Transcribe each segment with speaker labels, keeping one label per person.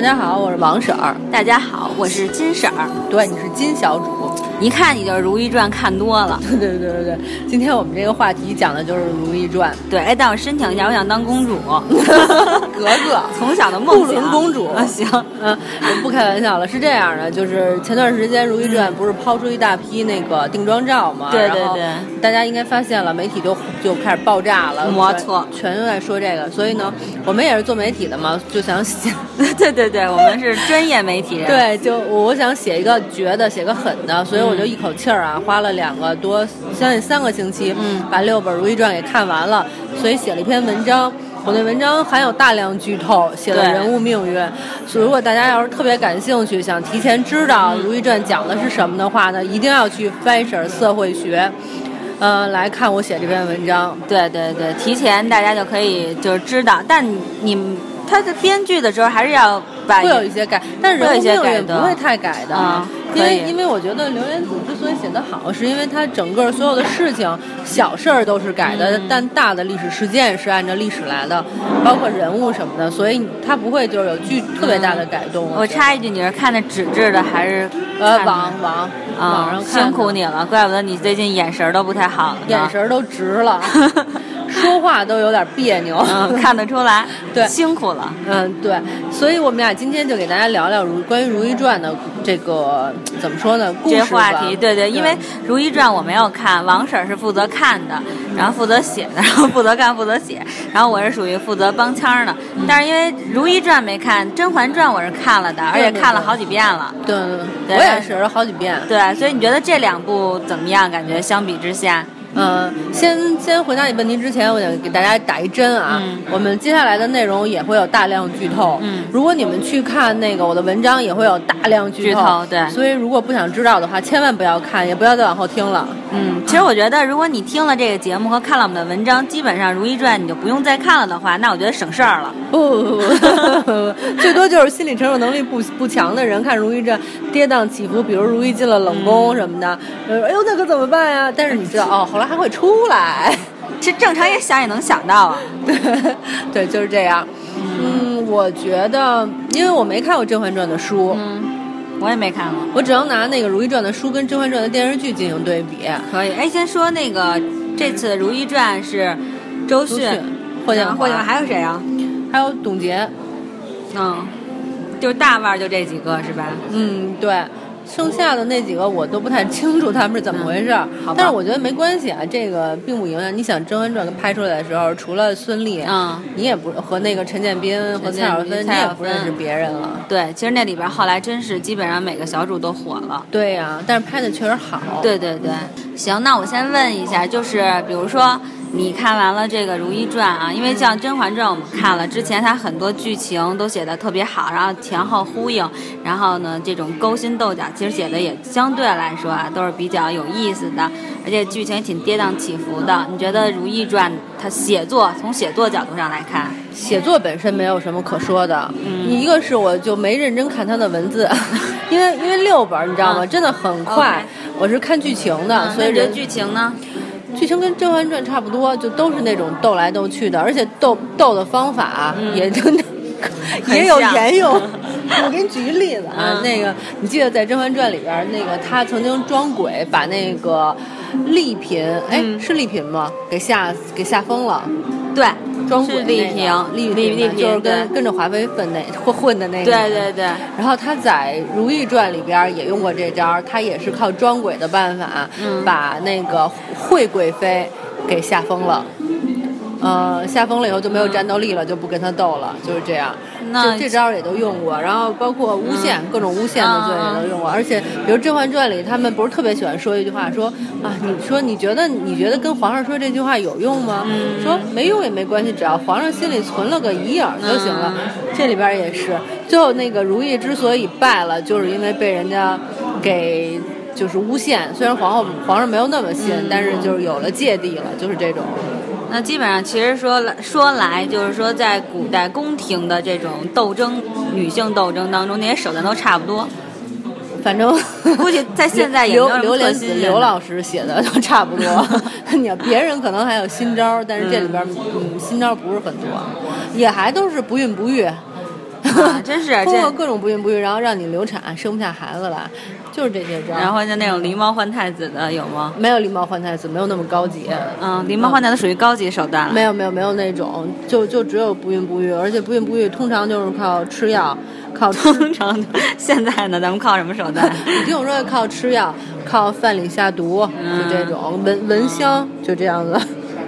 Speaker 1: 大家好，我是王婶儿。
Speaker 2: 大家好，我是金婶儿。
Speaker 1: 对，你是金小主。
Speaker 2: 一看你就是《如懿传》看多了。
Speaker 1: 对对对对对，今天我们这个话题讲的就是《如懿传》。
Speaker 2: 对，哎，但我申请一下，我想当公主。
Speaker 1: 格格，
Speaker 2: 从小的梦
Speaker 1: 想。公主。
Speaker 2: 啊，行，
Speaker 1: 嗯，我不开玩笑了，是这样的，就是前段时间《如懿传》不是抛出一大批那个定妆照吗？
Speaker 2: 对对对。
Speaker 1: 大家应该发现了，媒体就就开始爆炸了。
Speaker 2: 没错，
Speaker 1: 全都在说这个。所以呢，我们也是做媒体的嘛，就想写。
Speaker 2: 对对对，我们是专业媒体人。
Speaker 1: 对，就我想写一个绝的，写个狠的，所以我就一口气儿啊，花了两个多，将近三个星期，
Speaker 2: 嗯，
Speaker 1: 把六本《如懿传》给看完了，所以写了一篇文章。我那文章含有大量剧透，写了人物命运。所以如果大家要是特别感兴趣，想提前知道《如懿传》讲的是什么的话呢，一定要去翻婶社会学，嗯，来看我写这篇文章。
Speaker 2: 对对对，提前大家就可以就是知道，但你。他的编剧的时候还是要
Speaker 1: 会有一些改，但是人物命运不会太改的，因为因为我觉得刘莲子之所以写得好，是因为他整个所有的事情小事儿都是改的，但大的历史事件是按照历史来的，包括人物什么的，所以他不会就是有巨特别大的改动。
Speaker 2: 我插一句，你是看的纸质的还是
Speaker 1: 呃网网网上看
Speaker 2: 辛苦你了，怪不得你最近眼神都不太好，
Speaker 1: 眼神都直了。说话都有点别扭，
Speaker 2: 看得出来，
Speaker 1: 对，
Speaker 2: 辛苦了，
Speaker 1: 嗯，对，所以我们俩今天就给大家聊聊如关于《如懿传》的这个怎么说呢？故
Speaker 2: 事话题，对对，因为《如懿传》我没有看，王婶是负责看的，然后负责写的，然后负责看，负责写，然后我是属于负责帮腔的。但是因为《如懿传》没看，《甄嬛传》我是看了的，而且看了好几遍了。
Speaker 1: 对对，我也是好几遍。
Speaker 2: 对，所以你觉得这两部怎么样？感觉相比之下？
Speaker 1: 嗯，先先回答你问题之前，我想给大家打一针啊。
Speaker 2: 嗯。
Speaker 1: 我们接下来的内容也会有大量剧透。
Speaker 2: 嗯。
Speaker 1: 如果你们去看那个我的文章，也会有大量
Speaker 2: 剧
Speaker 1: 透。
Speaker 2: 对。
Speaker 1: 所以如果不想知道的话，千万不要看，也不要再往后听了。
Speaker 2: 嗯。其实我觉得，如果你听了这个节目和看了我们的文章，基本上《如懿传》你就不用再看了的话，那我觉得省事儿了。
Speaker 1: 不不不，最多就是心理承受能力不不强的人看《如懿传》，跌宕起伏，比如如懿进了冷宫什么的，呃，哎呦，那可怎么办呀？但是你知道哦。还会出来，
Speaker 2: 这正常也想也能想到啊。
Speaker 1: 对，对，就是这样。嗯，我觉得，因为我没看过《甄嬛传》的书，
Speaker 2: 嗯，我也没看过，
Speaker 1: 我只能拿那个《如懿传》的书跟《甄嬛传》的电视剧进行对比。
Speaker 2: 可以，哎，先说那个这次《如懿传》是周迅、
Speaker 1: 霍建
Speaker 2: 华，还有谁啊？
Speaker 1: 还有董洁。
Speaker 2: 嗯，就大腕就这几个是吧？
Speaker 1: 嗯，对。剩下的那几个我都不太清楚他们是怎么回事，但是我觉得没关系啊，这个并不影响。你想《甄嬛传》拍出来的时候，除了孙俪，
Speaker 2: 嗯，
Speaker 1: 你也不和那个陈建斌和蔡少芬，你也不认识别人了。
Speaker 2: 对，其实那里边后来真是基本上每个小主都火了。
Speaker 1: 对呀，但是拍的确实好。
Speaker 2: 对对对，行，那我先问一下，就是比如说。你看完了这个《如懿传》啊，因为像《甄嬛传》，我们看了之前，它很多剧情都写的特别好，然后前后呼应，然后呢，这种勾心斗角，其实写的也相对来说啊，都是比较有意思的，而且剧情也挺跌宕起伏的。你觉得《如懿传》它写作从写作角度上来看，
Speaker 1: 写作本身没有什么可说的。
Speaker 2: 嗯，
Speaker 1: 一个是我就没认真看它的文字，因为因为六本你知道吗？真的很快。我是看剧情的，所以
Speaker 2: 这剧情呢？
Speaker 1: 剧情跟《甄嬛传》差不多，就都是那种斗来斗去的，而且斗斗的方法也就 也有沿用。我给你举一例子啊，那个你记得在《甄嬛传》里边，那个他曾经装鬼把那个丽嫔，哎，是丽嫔吗？给吓给吓疯了。
Speaker 2: 对。
Speaker 1: 装鬼
Speaker 2: 丽萍，丽丽丽
Speaker 1: 就是跟跟着华妃混那混混的那个。
Speaker 2: 对对对。
Speaker 1: 然后他在《如懿传》里边也用过这招，他也是靠装鬼的办法，把那个惠贵妃给吓疯了。呃，吓疯了以后就没有战斗力了，就不跟他斗了，就是这样。
Speaker 2: 这
Speaker 1: 这招也都用过，然后包括诬陷，各种诬陷的罪也都用过。而且，比如《甄嬛传》里，他们不是特别喜欢说一句话，说啊，你说你觉得你觉得跟皇上说这句话有用吗？说没用也没关系，只要皇上心里存了个疑影就行了。这里边也是，最后那个如懿之所以败了，就是因为被人家给就是诬陷。虽然皇后皇上没有那么信，但是就是有了芥蒂了，就是这种。
Speaker 2: 那基本上，其实说来说来，就是说，在古代宫廷的这种斗争、女性斗争当中，那些手段都差不多。
Speaker 1: 反正
Speaker 2: 估计在现在也
Speaker 1: 刘刘莲子刘老师写的都差不多。你要别人可能还有新招，但是这里边嗯新招不是很多，也还都是不孕不育。
Speaker 2: 啊，真是
Speaker 1: 通过。各种不孕不育，然后让你流产，生不下孩子来，就是这些招。
Speaker 2: 然后就那种狸猫换太子的有吗？
Speaker 1: 没有狸猫换太子，没有那么高级。
Speaker 2: 嗯，狸猫换太子属于高级手段了。
Speaker 1: 没有没有没有那种，就就只有不孕不育，而且不孕不育通常就是靠吃药，靠。
Speaker 2: 通常现在呢，咱们靠什么手段？
Speaker 1: 你听我说，靠吃药，靠饭里下毒，
Speaker 2: 嗯
Speaker 1: 就这种闻闻香，就这样子。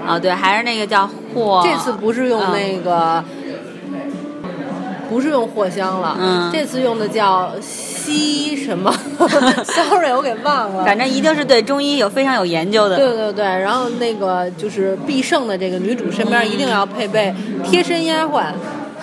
Speaker 2: 啊，对，还是那个叫霍。
Speaker 1: 这次不是用那个，不是用藿香了，
Speaker 2: 嗯
Speaker 1: 这次用的叫西什么？Sorry，我给忘了。
Speaker 2: 反正一定是对中医有非常有研究的。
Speaker 1: 对对对，然后那个就是必胜的这个女主身边一定要配备贴身丫鬟，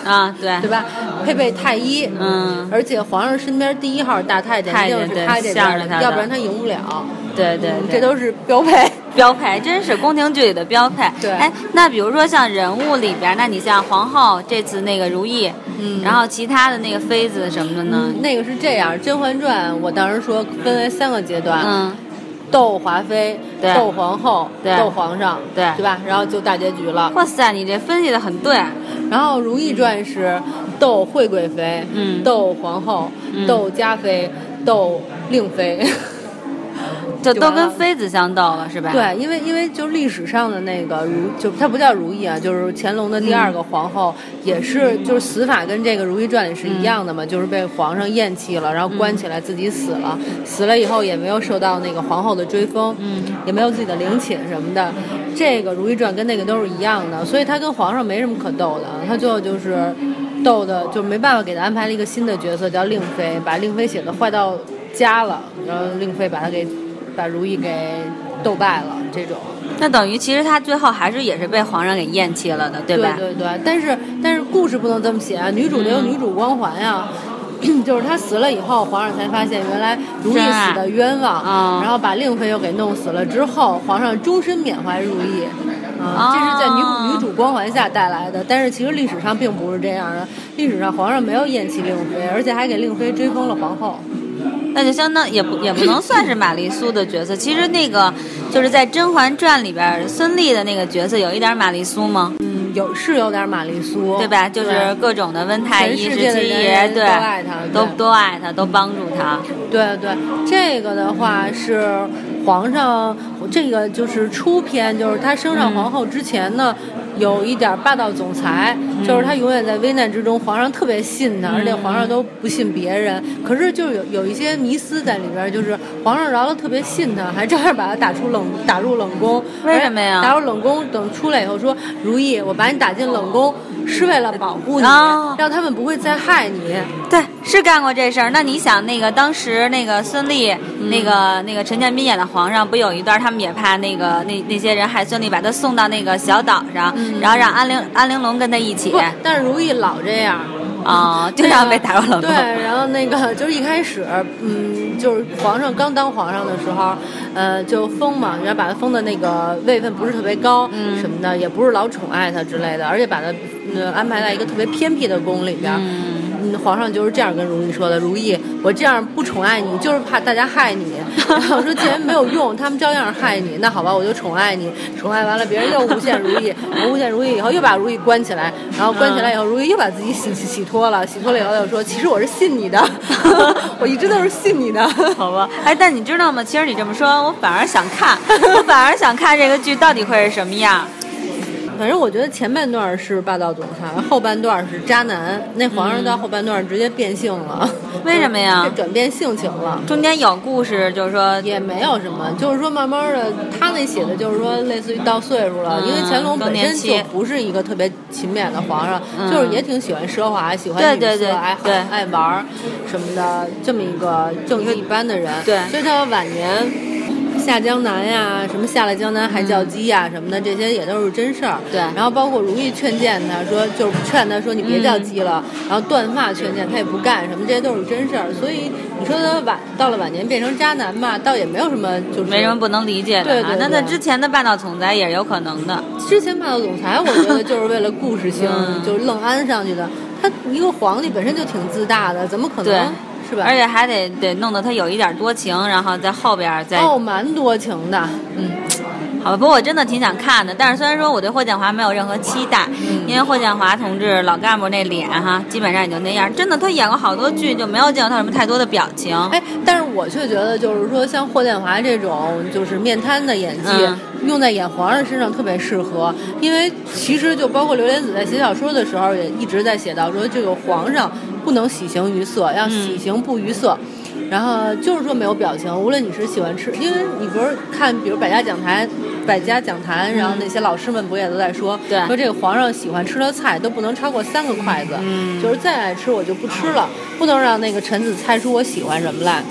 Speaker 2: 啊，对，
Speaker 1: 对吧？配备太医，
Speaker 2: 嗯，
Speaker 1: 而且皇上身边第一号大太监一定是他这边的，
Speaker 2: 向着他
Speaker 1: 要不然他赢不了。
Speaker 2: 对对
Speaker 1: 这都是标配。
Speaker 2: 标配，真是宫廷剧里的标配。
Speaker 1: 对
Speaker 2: 哎，那比如说像人物里边，那你像皇后这次那个如懿，
Speaker 1: 嗯
Speaker 2: 然后其他的那个妃子什么的呢？
Speaker 1: 那个是这样，《甄嬛传》我当时说分为三个阶段，
Speaker 2: 嗯，
Speaker 1: 斗华妃、
Speaker 2: 对
Speaker 1: 斗皇后、
Speaker 2: 对
Speaker 1: 斗皇上，
Speaker 2: 对
Speaker 1: 对吧？然后就大结局了。
Speaker 2: 哇塞，你这分析的很对。
Speaker 1: 然后《如懿传》是斗惠贵妃、
Speaker 2: 嗯
Speaker 1: 斗皇后、
Speaker 2: 嗯
Speaker 1: 斗嘉妃、斗令妃。
Speaker 2: 就都跟妃子相斗了，是吧？，
Speaker 1: 对，因为因为就历史上的那个如，就她不叫如懿啊，就是乾隆的第二个皇后，也是就是死法跟这个《如懿传》里是一样的嘛，就是被皇上厌弃了，然后关起来自己死了，死了以后也没有受到那个皇后的追封，
Speaker 2: 嗯，
Speaker 1: 也没有自己的陵寝什么的。这个《如懿传》跟那个都是一样的，所以她跟皇上没什么可斗的，她最后就是斗的就没办法给她安排了一个新的角色叫令妃，把令妃写的坏到家了，然后令妃把她给把如懿给斗败了，这种。
Speaker 2: 那等于其实他最后还是也是被皇上给厌弃了的，对吧？
Speaker 1: 对对但是但是故事不能这么写啊，女主得有女主光环呀。就是她死了以后，皇上才发现原来如懿死的冤枉，
Speaker 2: 嗯
Speaker 1: 然后把令妃又给弄死了之后，皇上终身缅怀如懿，啊、这是在女、
Speaker 2: 哦
Speaker 1: 女主光环下带来的。但是其实历史上并不是这样的，历史上皇上没有厌弃令妃，而且还给令妃追封了皇后。
Speaker 2: 那就相当也不也不能算是玛丽苏的角色。其实那个就是在《甄嬛传》里边，孙俪的那个角色有一点玛丽苏吗？
Speaker 1: 嗯，有是有点玛丽苏，
Speaker 2: 对吧？就是各种的温太医、十七爷，对，
Speaker 1: 都爱她
Speaker 2: 都都爱她，都帮助她。
Speaker 1: 对对，这个的话是皇上，这个就是初篇，就是他升上皇后之前呢，有一点霸道总裁，就是他永远在危难之中，皇上特别信他，而且皇上都不信别人。可是就有有一些迷思在里边，就是皇上饶了特别信他，还照样把他打出冷 打入冷宫。
Speaker 2: 为什么呀
Speaker 1: 打入冷宫，等出来以后说，如意，我把你打进冷宫是为了保护你，
Speaker 2: 哦
Speaker 1: 让他们不会再害你。
Speaker 2: 对，是干过这事儿。那你想，那个当时那个孙俪，
Speaker 1: 嗯
Speaker 2: 那个那个陈建斌演的皇上，不有一段他们也怕那个那那些人害孙俪，把他送到那个小岛上，然后让安陵安陵容跟他一起，
Speaker 1: 但是如懿老这样。
Speaker 2: 啊，经常被打入冷宫。
Speaker 1: 对，然后那个就是一开始，嗯，就是皇上刚当皇上的时候，呃，就封嘛，然后把他封的那个位分不是特别高，
Speaker 2: 嗯
Speaker 1: 什么的，也不是老宠爱他之类的，而且把他呃安排在一个特别偏僻的宫里边。
Speaker 2: 嗯
Speaker 1: 嗯，皇上就是这样跟如懿说的：“如懿，我这样不宠爱你，就是怕大家害你。然后说既然没有用，他们照样害你，那好吧，我就宠爱你。宠爱完了，别人又诬陷如懿，诬陷如懿以后又把如懿关起来，然后关起来以后，如懿又把自己洗洗洗脱了，洗脱了以后又说，其实我是信你的，我一直都是信你的。
Speaker 2: 好吧，哎，但你知道吗？其实你这么说，我反而想看，我反而想看这个剧到底会是什么样。
Speaker 1: 反正我觉得前半段是霸道总裁，后半段是渣男。那皇上到后半段直接变性了，
Speaker 2: 为什么呀
Speaker 1: 转变性情了。
Speaker 2: 中间有故事，就是说，
Speaker 1: 也没有什么，就是说慢慢的，他那写的就是说类似于到岁数了，
Speaker 2: 嗯
Speaker 1: 因为乾隆本身就不是一个特别勤勉的皇上，
Speaker 2: 嗯
Speaker 1: 就是也挺喜欢奢华，喜欢女色，
Speaker 2: 对对对
Speaker 1: 爱
Speaker 2: 对
Speaker 1: 爱玩什么的，这么一个正义一般的人。
Speaker 2: 对
Speaker 1: 所以他晚年。下江南呀，什么下了江南还叫鸡呀，什么的，这些也都是真事儿。
Speaker 2: 对
Speaker 1: 然后包括如懿劝谏他说，就是劝他说你别叫鸡了，然后断发劝谏他也不干，什么这些都是真事儿。所以你说他晚到了晚年变成渣男吧，倒也没有什么就是
Speaker 2: 没什么不能理解的啊。
Speaker 1: 对对对
Speaker 2: 那那之前的霸道总裁也是有可能的。
Speaker 1: 之前霸道总裁，我觉得就是为了故事性，
Speaker 2: 嗯
Speaker 1: 就是愣安上去的。他一个皇帝本身就挺自大的，怎么可能是吧？
Speaker 2: 而且还得得弄得他有一点多情，然后在后边再、
Speaker 1: 哦，蛮多情的，嗯，
Speaker 2: 好吧，不过我真的挺想看的。但是虽然说我对霍建华没有任何期待，因为霍建华同志老干部那脸哈，基本上也就那样。真的，他演过好多剧，就没有见到他什么太多的表情。
Speaker 1: 哎，但是我却觉得，就是说像霍建华这种就是面瘫的演技，用在演皇上身上特别适合。因为其实就包括刘莲子在写小说的时候，也一直在写到说，这个皇上不能喜形于色，要喜形不于色。然后就是说没有表情，无论你是喜欢吃，因为你不是看，比如百家讲坛、百家讲坛，然后那些老师们不也都在说，说这个皇上喜欢吃的菜都不能超过三个筷子，就是再爱吃我就不吃了，不能让那个臣子猜出我喜欢什么来。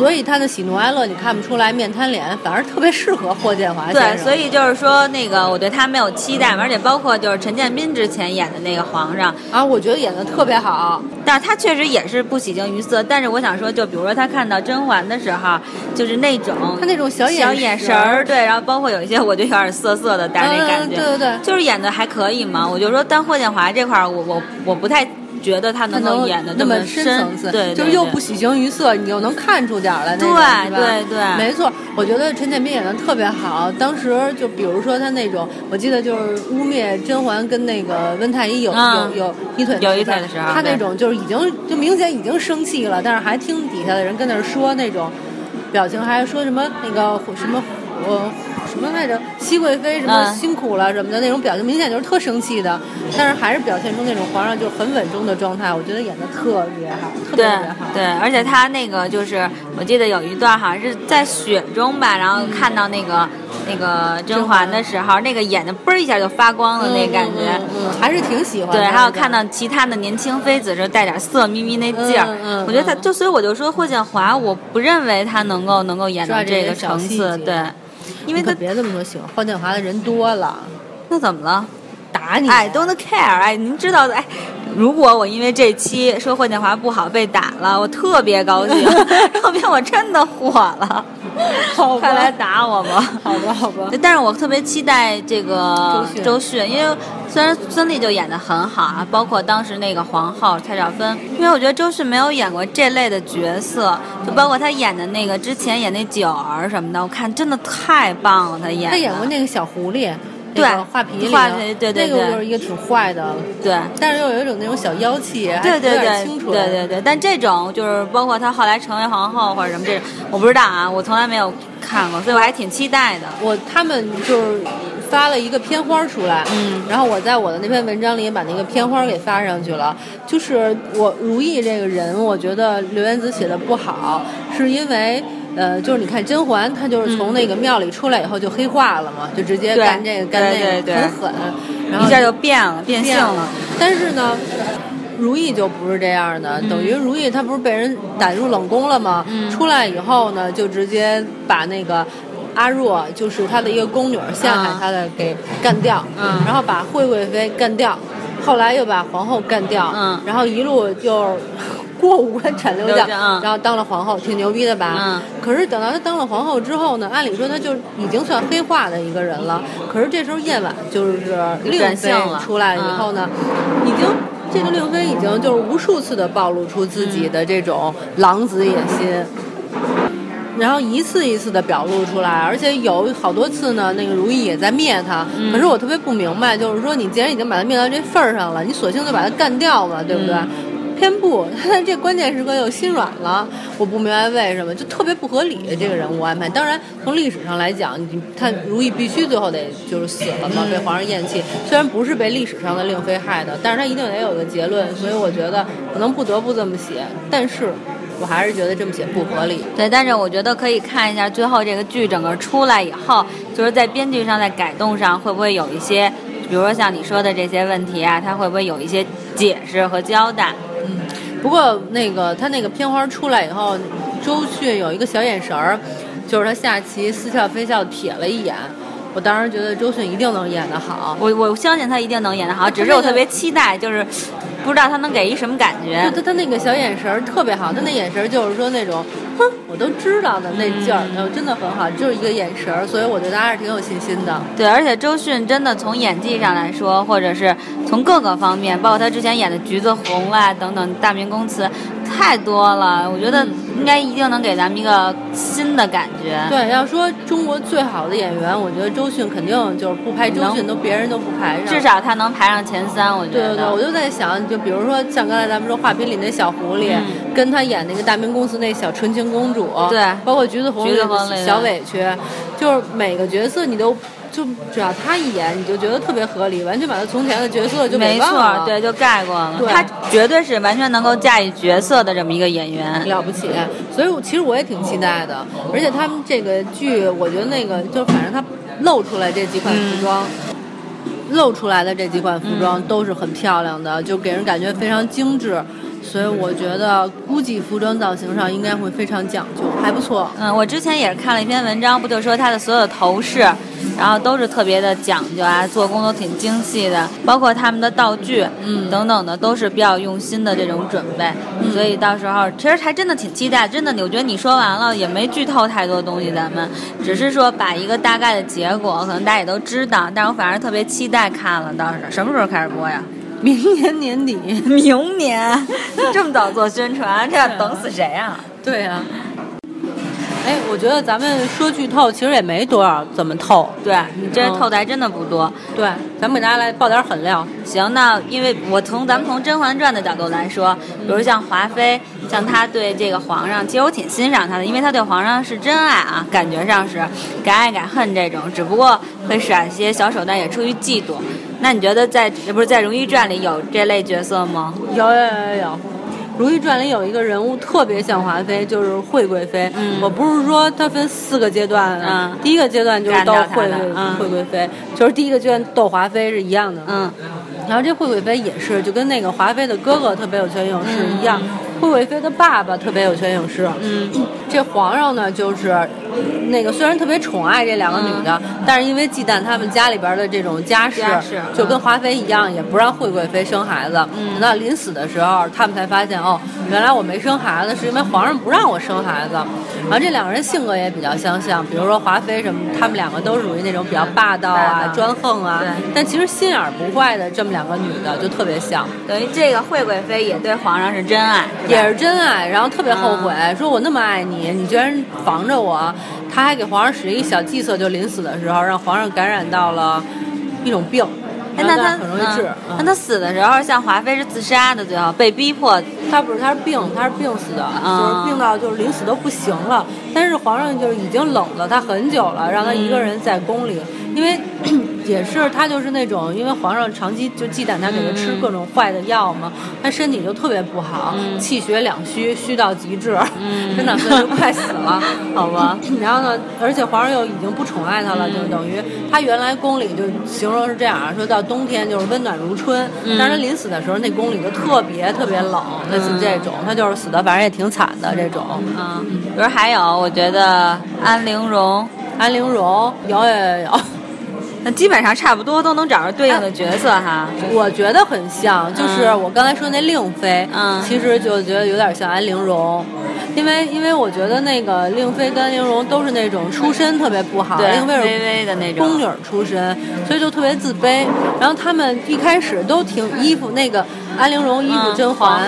Speaker 1: 所以他的喜怒哀乐你看不出来，面瘫脸反而特别适合霍建华
Speaker 2: 对，所以就是说那个我对他没有期待，而且包括就是陈建斌之前演的那个皇上
Speaker 1: 啊，我觉得演的特别好。
Speaker 2: 但是他确实也是不喜形于色。但是我想说，就比如说他看到甄嬛的时候，就是那种
Speaker 1: 他那种小
Speaker 2: 小眼
Speaker 1: 神
Speaker 2: 儿，对，然后包括有一些我就有点涩涩的，但是那感觉，
Speaker 1: 对对对，
Speaker 2: 就是演的还可以嘛。我就说，但霍建华这块儿，我我我不太。觉得他能够演的
Speaker 1: 那
Speaker 2: 么
Speaker 1: 深层次，
Speaker 2: 对，
Speaker 1: 就是又不喜形于色，你又能看出点来，
Speaker 2: 对对对，
Speaker 1: 没错。我觉得陈建斌演的特别好。当时就比如说他那种，我记得就是污蔑甄嬛跟那个温太医有有有一腿
Speaker 2: 有一腿的时候，
Speaker 1: 他那种就是已经就明显已经生气了，但是还听底下的人跟那说那种表情，还说什么那个什么我。什么来着？熹贵妃什么辛苦了什么的那种表情，明显就是特生气的，但是还是表现出那种皇上就很稳重的状态。我觉得演的特别好，特别好。
Speaker 2: 对，而且他那个就是，我记得有一段好像是在雪中吧，然后看到那个那个甄嬛的时候，那个眼睛嘣一下就发光了，那感觉，
Speaker 1: 嗯，还是挺喜欢。
Speaker 2: 对，还有看到其他的年轻妃子，就带点色眯眯那劲儿。嗯，我觉得他就所以我就说霍建华，我不认为他能够能够演到这个层次。对。因为他
Speaker 1: 别这么说，喜欢霍建华的人多了，
Speaker 2: 那怎么了？
Speaker 1: 打你
Speaker 2: 哎 don't care。哎，您知道的，哎，如果我因为这期说霍建华不好被打了，我特别高兴，说明我真的火了。快来打我吧！
Speaker 1: 好吧，好吧。
Speaker 2: 但是我特别期待这个周迅，因为虽然孙俪就演的很好啊，包括当时那个皇后蔡少芬，因为我觉得周迅没有演过这类的角色，就包括她演的那个之前演那九儿什么的，我看真的太棒了，她演。
Speaker 1: 她演过那个小狐狸。
Speaker 2: 对，
Speaker 1: 画皮，
Speaker 2: 画皮，对对对，
Speaker 1: 那个就是一个挺坏的，
Speaker 2: 对，
Speaker 1: 但是又有一种那种小妖气，
Speaker 2: 对对对，
Speaker 1: 清楚，
Speaker 2: 对对对。但这种就是包括她后来成为皇后或者什么这种，我不知道啊，我从来没有看过，所以我还挺期待的。
Speaker 1: 我他们就是发了一个片花出来，嗯，然后我在我的那篇文章里把那个片花给发上去了。就是我如意这个人，我觉得刘元子写的不好，是因为。呃，就是你看甄嬛，她就是从那个庙里出来以后就黑化了嘛，就直接干这个干那个，很狠，然后
Speaker 2: 一下就变了，变性了。
Speaker 1: 但是呢，如意就不是这样的，等于如意她不是被人打入冷宫了吗？出来以后呢，就直接把那个阿若，就是她的一个宫女陷害她的给干掉，然后把惠贵妃干掉，后来又把皇后干掉，然后一路就。过五关斩六将，然后当了皇后，挺牛逼的吧？可是等到她当了皇后之后呢，按理说她就已经算黑化的一个人了。可是这时候夜晚就是令妃出来以后呢，已经这个令妃已经就是无数次的暴露出自己的这种狼子野心，然后一次一次的表露出来，而且有好多次呢，那个如意也在灭他。可是我特别不明白，就是说你既然已经把他灭到这份儿上了，你索性就把他干掉嘛，对不对？偏不，他 在这关键时刻又心软了，我不明白为什么，就特别不合理这个人物安排。当然，从历史上来讲，你他如意必须最后得就是死了嘛，被皇上厌弃。虽然不是被历史上的令妃害的，但是他一定得有个结论。所以我觉得可能不得不这么写，但是我还是觉得这么写不合理。
Speaker 2: 对，但是我觉得可以看一下最后这个剧整个出来以后，就是在编剧上在改动上会不会有一些，比如说像你说的这些问题啊，他会不会有一些解释和交代？
Speaker 1: 嗯，不过那个他那个片花出来以后，周迅有一个小眼神儿，就是他下棋似笑非笑瞥了一眼，我当时觉得周迅一定能演得好，
Speaker 2: 我我相信他一定能演得好，只是我特别期待，就是不知道他能给一什么感觉。
Speaker 1: 他他那个小眼神儿特别好，他那眼神儿就是说那种。哼，我都知道的那劲儿，真的很好，就是一个眼神儿，所以我对他还是挺有信心的。
Speaker 2: 对，而且周迅真的从演技上来说，或者是从各个方面，包括他之前演的《橘子红》啊等等大明宫词，太多了。我觉得应该一定能给咱们一个新的感觉。
Speaker 1: 对，要说中国最好的演员，我觉得周迅肯定就是不排周迅都别人都不排上，
Speaker 2: 至少他能排上前三。我觉
Speaker 1: 得。对对对，我就在想，就比如说像刚才咱们说画皮里那小狐狸，跟他演那个大明宫词那小纯情公主，
Speaker 2: 对，
Speaker 1: 包括橘子红里小委屈，就是每个角色你都。就只要他一演，你就觉得特别合理，完全把他从前的角色就
Speaker 2: 没错，对，就盖过了。他绝对是完全能够驾驭角色的这么一个演员，
Speaker 1: 了不起。所以其实我也挺期待的，而且他们这个剧，我觉得那个就反正他露出来这几款服装，露出来的这几款服装都是很漂亮的，就给人感觉非常精致。所以我觉得，估计服装造型上应该会非常讲究，还不错。
Speaker 2: 嗯，我之前也是看了一篇文章，不就说他的所有头饰，然后都是特别的讲究啊，做工都挺精细的，包括他们的道具，嗯，等等的都是比较用心的这种准备。所以到时候其实还真的挺期待，真的，我觉得你说完了也没剧透太多东西，咱们只是说把一个大概的结果，可能大家也都知道，但是我反而特别期待看了，倒是什么时候开始播呀？
Speaker 1: 明年年底，
Speaker 2: 明年这么早做宣传，这要等死谁啊？
Speaker 1: 对呀。哎，我觉得咱们说剧透，其实也没多少，怎么透？
Speaker 2: 对你这透的还真的不多。
Speaker 1: 对，咱们给大家来爆点狠料。
Speaker 2: 行，那因为我从咱们从《甄嬛传》的角度来说，比如像华妃，像她对这个皇上，其实我挺欣赏她的，因为她对皇上是真爱啊，感觉上是敢爱敢恨这种，只不过会耍一些小手段，也出于嫉妒。那你觉得在这不是在《如懿传》里有这类角色吗？
Speaker 1: 有有有有。《如懿传》里有一个人物特别像华妃，就是惠贵妃。我不是说她分四个阶段，第一个阶段就是斗惠惠贵妃，就是第一个阶段斗华妃是一样的。
Speaker 2: 嗯，
Speaker 1: 然后这惠贵妃也是，就跟那个华妃的哥哥特别有权有势一样。惠贵妃的爸爸特别有权有势。
Speaker 2: 嗯，
Speaker 1: 这皇上呢，就是那个虽然特别宠爱这两个女的，但是因为忌惮他们家里边的这种家
Speaker 2: 世，
Speaker 1: 就跟华妃一样，也不让惠贵妃生孩子。等到临死的时候，他们才发现哦，原来我没生孩子是因为皇上不让我生孩子。然后这两个人性格也比较相像，比如说华妃什么，他们两个都属于那种比较霸道啊、专横啊，但其实心眼不坏的这么两个女的就特别像。
Speaker 2: 等于这个惠贵妃也对皇上是真爱。
Speaker 1: 也是真爱，然后特别后悔，说我那么爱你，你居然防着我。他还给皇上使一个小计策，就临死的时候让皇上感染到了一种病，
Speaker 2: 哎，那他
Speaker 1: 很容易治。
Speaker 2: 那他死的时候，像华妃是自杀的，最后被逼迫。
Speaker 1: 他不是，他是病，他是病死的，就是病到就是临死都不行了。但是皇上就是已经冷了他很久了，让他一个人在宫里。因为 也是他就是那种，因为皇上长期就忌惮他，给他吃各种坏的药嘛，他身体就特别不好，气血两虚，虚到极致，真的所以就快死了，好吧。然后呢，而且皇上又已经不宠爱他了，就等于他原来宫里就形容是这样，说到冬天就是温暖如春，但是他临死的时候那宫里就特别特别冷，类似这种，他就是死的反正也挺惨的这种。
Speaker 2: 嗯，比如还有，我觉得安陵容，
Speaker 1: 安陵容有有有有。
Speaker 2: 那基本上差不多都能找着对应的角色哈，
Speaker 1: 我觉得很像，就是我刚才说那令妃，
Speaker 2: 嗯，
Speaker 1: 其实就觉得有点像安陵容，因为因为我觉得那个令妃跟安陵容都是那种出身特别不好，令妃是
Speaker 2: 微微的那
Speaker 1: 种。宫女出身，所以就特别自卑。然后他们一开始都挺依附那个安陵容，依附甄嬛。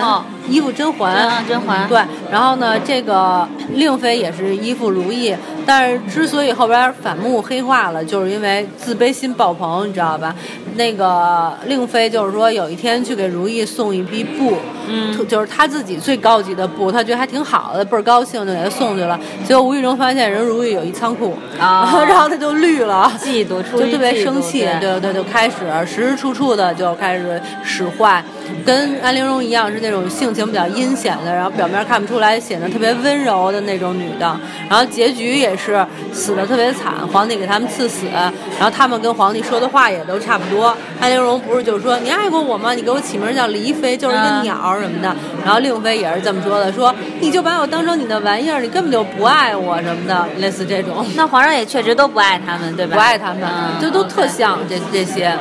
Speaker 1: 依附甄嬛，
Speaker 2: 甄嬛。
Speaker 1: 对，然后呢，这个令妃也是依附如意，但是之所以后边反目黑化了，就是因为自卑心爆棚，你知道吧？那个令妃就是说有一天去给如意送一批布，
Speaker 2: 嗯，
Speaker 1: 就是她自己最高级的布，她觉得还挺好的，倍儿高兴，就给她送去了。结果无意中发现人如意有一仓库，
Speaker 2: 啊，
Speaker 1: 然后她就绿了，
Speaker 2: 嫉妒，
Speaker 1: 就特别生气，对。对，就开始时时处处的就开始使坏，跟安陵容一样是那种性。情比较阴险的，然后表面看不出来，显得特别温柔的那种女的，然后结局也是死的特别惨，皇帝给他们赐死，然后他们跟皇帝说的话也都差不多。安陵容不是就是说你爱过我吗？你给我起名叫黎妃，就是一个鸟什么的。然后令妃也是这么说的，说你就把我当成你的玩意儿，你根本就不爱我什么的，类似这种。
Speaker 2: 那皇上也确实都不爱他们，对吧？
Speaker 1: 不爱他们，就都特像这这些。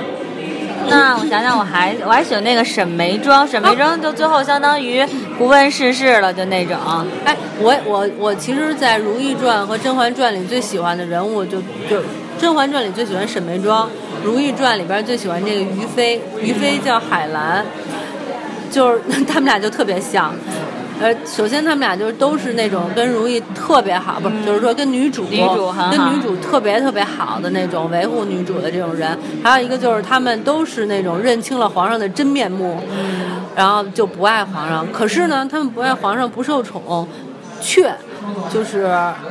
Speaker 2: 那我想想，我还我还喜欢那个沈眉庄，沈眉庄就最后相当于不问世事了，就那种。
Speaker 1: 哎，我我我其实，在《如懿传》和《甄嬛传》里最喜欢的人物，就就《甄嬛传》里最喜欢沈眉庄，《如懿传》里边最喜欢这个于妃，于妃叫海兰，就是 他们俩就特别像。呃，首先他们俩就是都是那种跟如意特别好，不是，就是说跟女主
Speaker 2: 女主
Speaker 1: 跟女主特别特别好的那种维护女主的这种人。还有一个就是他们都是那种认清了皇上的真面目，然后就不爱皇上。可是呢，他们不爱皇上，不受宠，却就是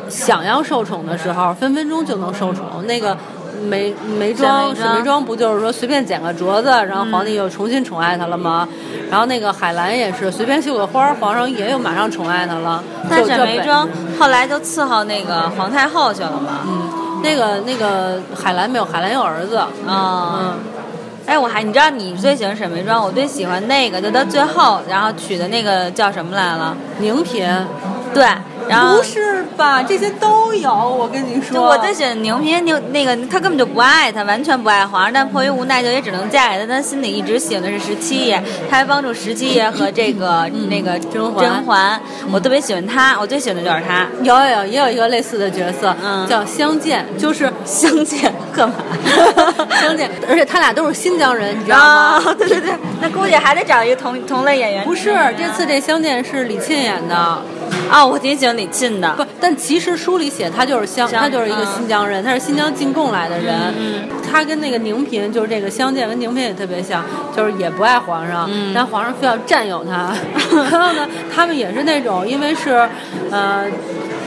Speaker 1: 想要受宠的时候，分分钟就能受宠。那个眉眉庄
Speaker 2: 沈眉庄
Speaker 1: 不就是说随便剪个镯子，然后皇帝又重新宠爱她了吗？然后那个海兰也是随便绣个花儿，皇上也又马上宠爱她了。
Speaker 2: 但沈眉庄后来就伺候那个皇太后去了嘛。
Speaker 1: 嗯，那个那个海兰没有，海兰有儿子。
Speaker 2: 啊、
Speaker 1: 嗯，
Speaker 2: 哎，我还你知道你最喜欢沈眉庄，我最喜欢那个，就到最后然后娶的那个叫什么来了？
Speaker 1: 宁嫔。
Speaker 2: 对，然后
Speaker 1: 不是吧？这些都有，我跟你说。
Speaker 2: 就我最喜欢宁嫔，宁那个他根本就不爱他，完全不爱皇上，但迫于无奈就也只能嫁给他。但心里一直喜欢的是十七爷，他还帮助十七爷和这个、那个
Speaker 1: 甄嬛
Speaker 2: 甄嬛，我特别喜欢他，我最喜欢的就是他。
Speaker 1: 有有有，也有一个类似的角色，
Speaker 2: 嗯
Speaker 1: 叫相见，就是
Speaker 2: 相见干嘛？
Speaker 1: 相见，而且他俩都是新疆人，你知道
Speaker 2: 啊
Speaker 1: 吗？，
Speaker 2: 对对对，那估计还得找一个同同类演员。
Speaker 1: 不是，这次这相见是李沁演的，
Speaker 2: 啊，我挺喜欢李沁的。
Speaker 1: 不，但其实书里写他就是相，
Speaker 2: 相
Speaker 1: 他就是一个新疆人，他是新疆进贡来的人。
Speaker 2: 嗯
Speaker 1: 他跟那个宁嫔，就是这个相见跟宁嫔也特别像，就是也不爱皇上，
Speaker 2: 嗯
Speaker 1: 但皇上非要占有他。然后呢，他们也是那种因为是呃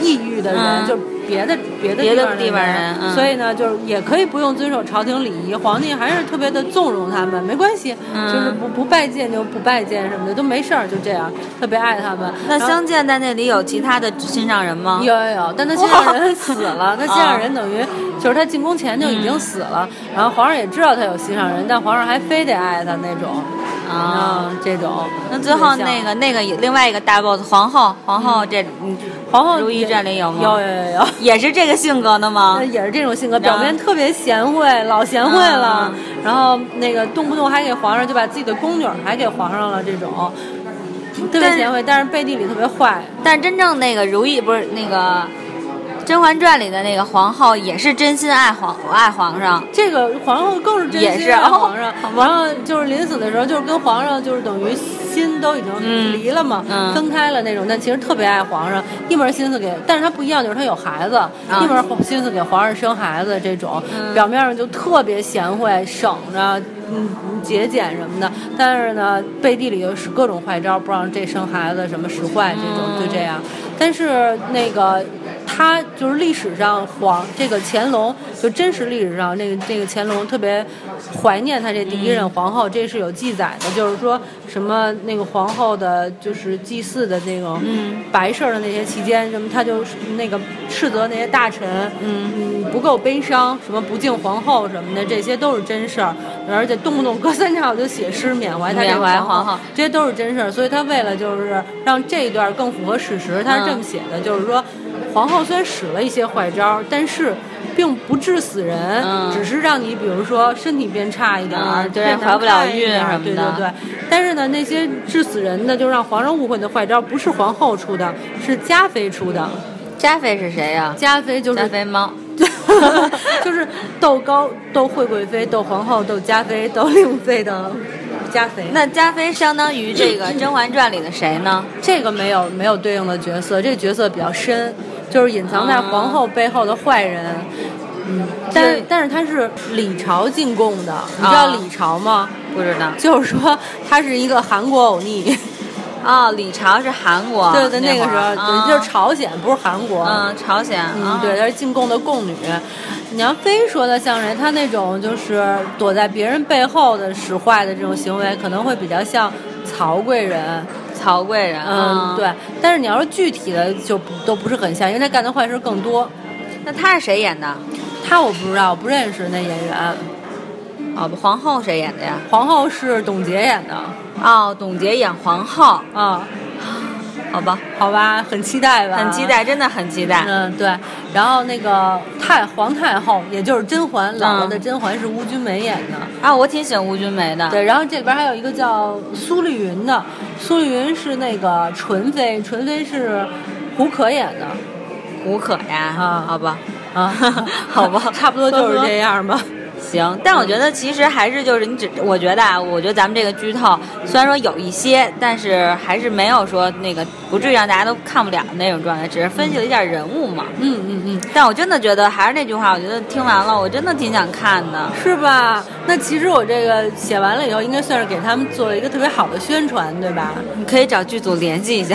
Speaker 1: 抑郁的人，
Speaker 2: 嗯
Speaker 1: 就别的别的
Speaker 2: 别的
Speaker 1: 方
Speaker 2: 地方人嗯
Speaker 1: 所以呢，就是也可以不用遵守朝廷礼仪，皇帝还是特别的纵容他们，没关系，
Speaker 2: 嗯
Speaker 1: 就是不不拜见就不拜见什么的都没事儿，就这样，特别爱他们。
Speaker 2: 那相见在那里有其他的心上人吗？
Speaker 1: 有有有，但他心上人死了，他心上人等于就是他进宫前就已经死了，然后皇上也知道他有心上人，但皇上还非得爱他那种，
Speaker 2: 啊。
Speaker 1: 嗯，这种。
Speaker 2: 那最后那个那个另外一个大 boss 皇后，皇后这嗯
Speaker 1: 皇后
Speaker 2: 如懿传里有吗？
Speaker 1: 有有有有。
Speaker 2: 也是这个性格的吗？
Speaker 1: 也是这种性格，表面特别贤惠，老贤惠了，然后那个动不动还给皇上就把自己的宫女儿还给皇上了，这种特别贤惠，但是背地里特别坏。
Speaker 2: 但真正那个如懿不是那个《甄嬛传》里的那个皇后，也是真心爱皇爱皇上。
Speaker 1: 这个皇后更是真心爱皇 上
Speaker 2: 哦好，吧
Speaker 1: 然后就是临死的时候，就是跟皇上就是等于心都已经
Speaker 2: 嗯
Speaker 1: 离了嘛，
Speaker 2: 嗯
Speaker 1: 分开了那种，但其实特别爱皇上，一门心思给，但是她不一样，就是她有孩子，一门心思给皇上生孩子，这种、表面上就特别贤惠，省着。嗯，节俭什么的，但是呢，背地里又使各种坏招，不让这生孩子什么使坏这种，
Speaker 2: 嗯
Speaker 1: 就这样。但是那个他就是历史上皇这个乾隆，就真实历史上那个那个乾隆特别怀念他这第一任皇后，这是有记载的，就是说什么那个皇后的，就是祭祀的那种
Speaker 2: 嗯。
Speaker 1: 白事儿的那些期间，什么他就是那个斥责那些大臣，嗯不够悲伤，什么不敬皇后什么的，这些都是真事儿，而且动不动隔三差五就写诗缅怀他这个皇
Speaker 2: 皇后。
Speaker 1: 这些都是真事儿，所以他为了就是让这一段更符合史实，他是这么写的，就是说皇后虽然使了一些坏招，但是并不致死人，
Speaker 2: 嗯
Speaker 1: 只是让你比如说身体变差一点儿，
Speaker 2: 嗯对怀不了孕什么的
Speaker 1: 对对对。但是呢，那些致死人的，就让皇上误会的坏招，不是皇后出的，是嘉妃出的。
Speaker 2: 嘉妃是谁呀、
Speaker 1: 嘉妃就是
Speaker 2: 嘉妃猫。
Speaker 1: 就是斗高、斗惠贵妃、斗皇后、斗嘉妃、斗令妃的嘉妃。
Speaker 2: 那嘉妃相当于这个《甄嬛传》里的谁呢？
Speaker 1: 这个没有没有对应的角色，这个角色比较深，就是隐藏在皇后背后的坏人。嗯，但是但是他是李朝进贡的，你知道
Speaker 2: 啊
Speaker 1: 李朝吗？
Speaker 2: 不知道。
Speaker 1: 就是说他是一个韩国偶逆，
Speaker 2: 哦，李朝是韩国。
Speaker 1: 对对，那个时候对，就是朝鲜，不是韩国。
Speaker 2: 嗯，朝鲜。
Speaker 1: 嗯，对，她是进贡的贡女。你要非说她像谁，她那种就是躲在别人背后的使坏的这种行为，可能会比较像曹贵人。
Speaker 2: 曹贵人。
Speaker 1: 嗯，对。但是你要是具体的，就不都不是很像，因为他干的坏事更多。
Speaker 2: 那他是谁演的？
Speaker 1: 他我不知道，我不认识那演员。
Speaker 2: 哦，皇后谁演的呀？
Speaker 1: 皇后是董洁演的。
Speaker 2: 哦，董洁演皇后。
Speaker 1: 啊，
Speaker 2: 好吧，
Speaker 1: 好吧，很期待吧？
Speaker 2: 很期。待，真的很期待。
Speaker 1: 嗯，对。然后那个太皇太后，也就是甄嬛，姥姥的甄嬛是邬君梅演的。
Speaker 2: 啊，我挺喜欢邬君梅的。
Speaker 1: 对，然后这里边还有一个叫苏丽云的，苏丽云是那个纯妃，纯妃是胡可演的
Speaker 2: 胡可呀。
Speaker 1: 啊
Speaker 2: 好吧。
Speaker 1: 啊，
Speaker 2: 好吧
Speaker 1: 差不多就是 这样吧。
Speaker 2: 行，但我觉得其实还是就是你只，我觉得啊，我觉得咱们这个剧透虽然说有一些，但是还是没有说那个不至于让大家都看不了的那种状态，只是分析了一下人物嘛。
Speaker 1: 嗯嗯嗯，
Speaker 2: 但我真的觉得还是那句话，我觉得听完了，我真的挺想看的。
Speaker 1: 是吧？那其实我这个写完了以后，应该算是给他们做了一个特别好的宣传，对吧？
Speaker 2: 你可以找剧组联系一下。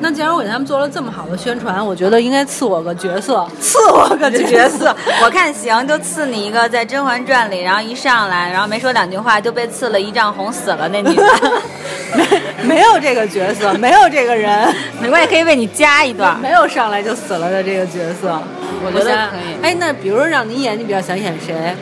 Speaker 1: 哎，那既然我给他们做了这么好的宣传，我觉得应该赐我个角色，赐我个角色。
Speaker 2: 我看行，就赐你一个在《甄嬛传》里，然后一上来，然后没说两句话就被赐了一丈红死了那女的。
Speaker 1: 没没有这个角色，没有这个人，
Speaker 2: 没关系，可以为你加一段。
Speaker 1: 没有上来就死了的这个角色，
Speaker 2: 我觉得可以。
Speaker 1: 哎，那比如说让你演，你比较想演谁？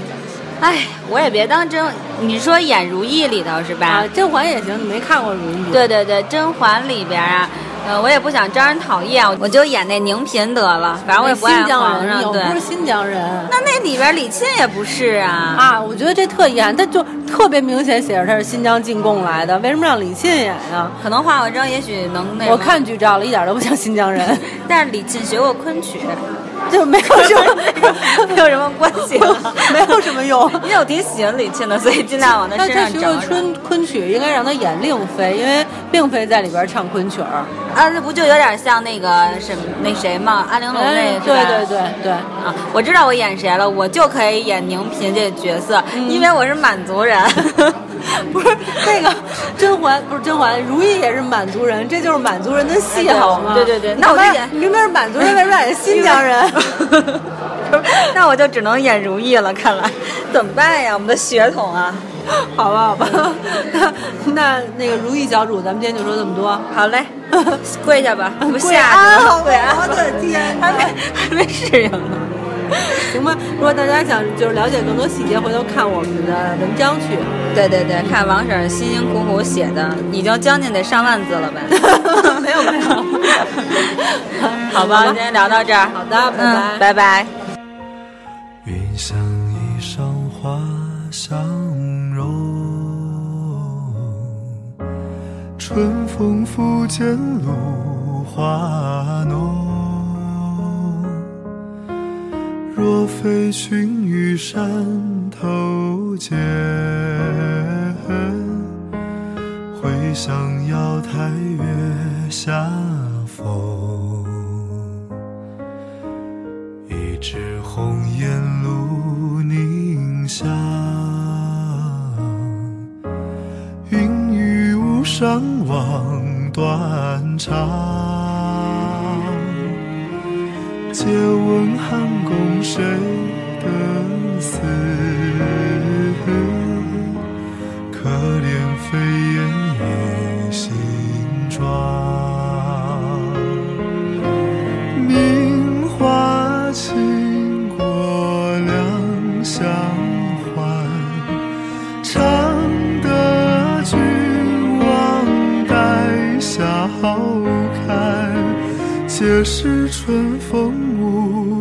Speaker 2: 哎，我也别当甄，你说演《如懿》里头是吧？
Speaker 1: 啊，甄嬛也行，你没看过《如懿》？
Speaker 2: 对对对，甄嬛里边啊。呃，我也不想招人讨厌，我就演那宁嫔得了。反正我也不爱皇上，
Speaker 1: 对，不是新疆人。
Speaker 2: 那那里边李沁也不是啊。
Speaker 1: 啊，我觉得这特遗憾，他就特别明显写着他是新疆进贡来的，为什么让李沁演呀？
Speaker 2: 可能化化妆，也许能那。
Speaker 1: 我看剧照了，一点都不像新疆人。
Speaker 2: 但是李沁学过昆曲。
Speaker 1: 就没有什么，
Speaker 2: 没有什么关系，
Speaker 1: 没有什么用。
Speaker 2: 因为我挺喜欢李沁的，所以尽量往他身上找。
Speaker 1: 他学昆昆曲，应该让他演令妃，因为令妃在里边唱昆曲儿。
Speaker 2: 啊，那不就有点像那个什那谁吗？安陵容那
Speaker 1: 对对对对
Speaker 2: 啊！我知道我演谁了，我就可以演宁嫔这个角色，因为我是满族人。
Speaker 1: 不是那个甄嬛，不是甄嬛，如懿也是满族人，这就是满族人的戏好吗？
Speaker 2: 对对对，那我演
Speaker 1: 明明是满族人，为什么演新疆人？
Speaker 2: 那我就只能演如懿了，看来怎么办呀？我们的血统啊，
Speaker 1: 好吧，好吧，那那那个如懿小主，咱们今天就说这么多，
Speaker 2: 好嘞，跪下吧，
Speaker 1: 跪啊！我的天，
Speaker 2: 还没还没适应呢。
Speaker 1: 行吧，如果大家想就是了解更多细节，回头看我们的文章去。
Speaker 2: 对对对，看王婶辛辛苦苦写的，已经将近得上万字了呗。
Speaker 1: 没有没有。
Speaker 2: 好吧，今天聊到这儿。
Speaker 1: 好的，拜拜
Speaker 2: 拜拜。
Speaker 3: 云像衣裳花相融，春风拂槛露华浓。若非群玉山头见，会向瑶台月下逢。一枝红艳露凝香，云雨巫山枉断肠。借问汉宫谁得似？可怜飞燕倚新妆。名花倾国两相欢，常得君王带笑看。皆是春风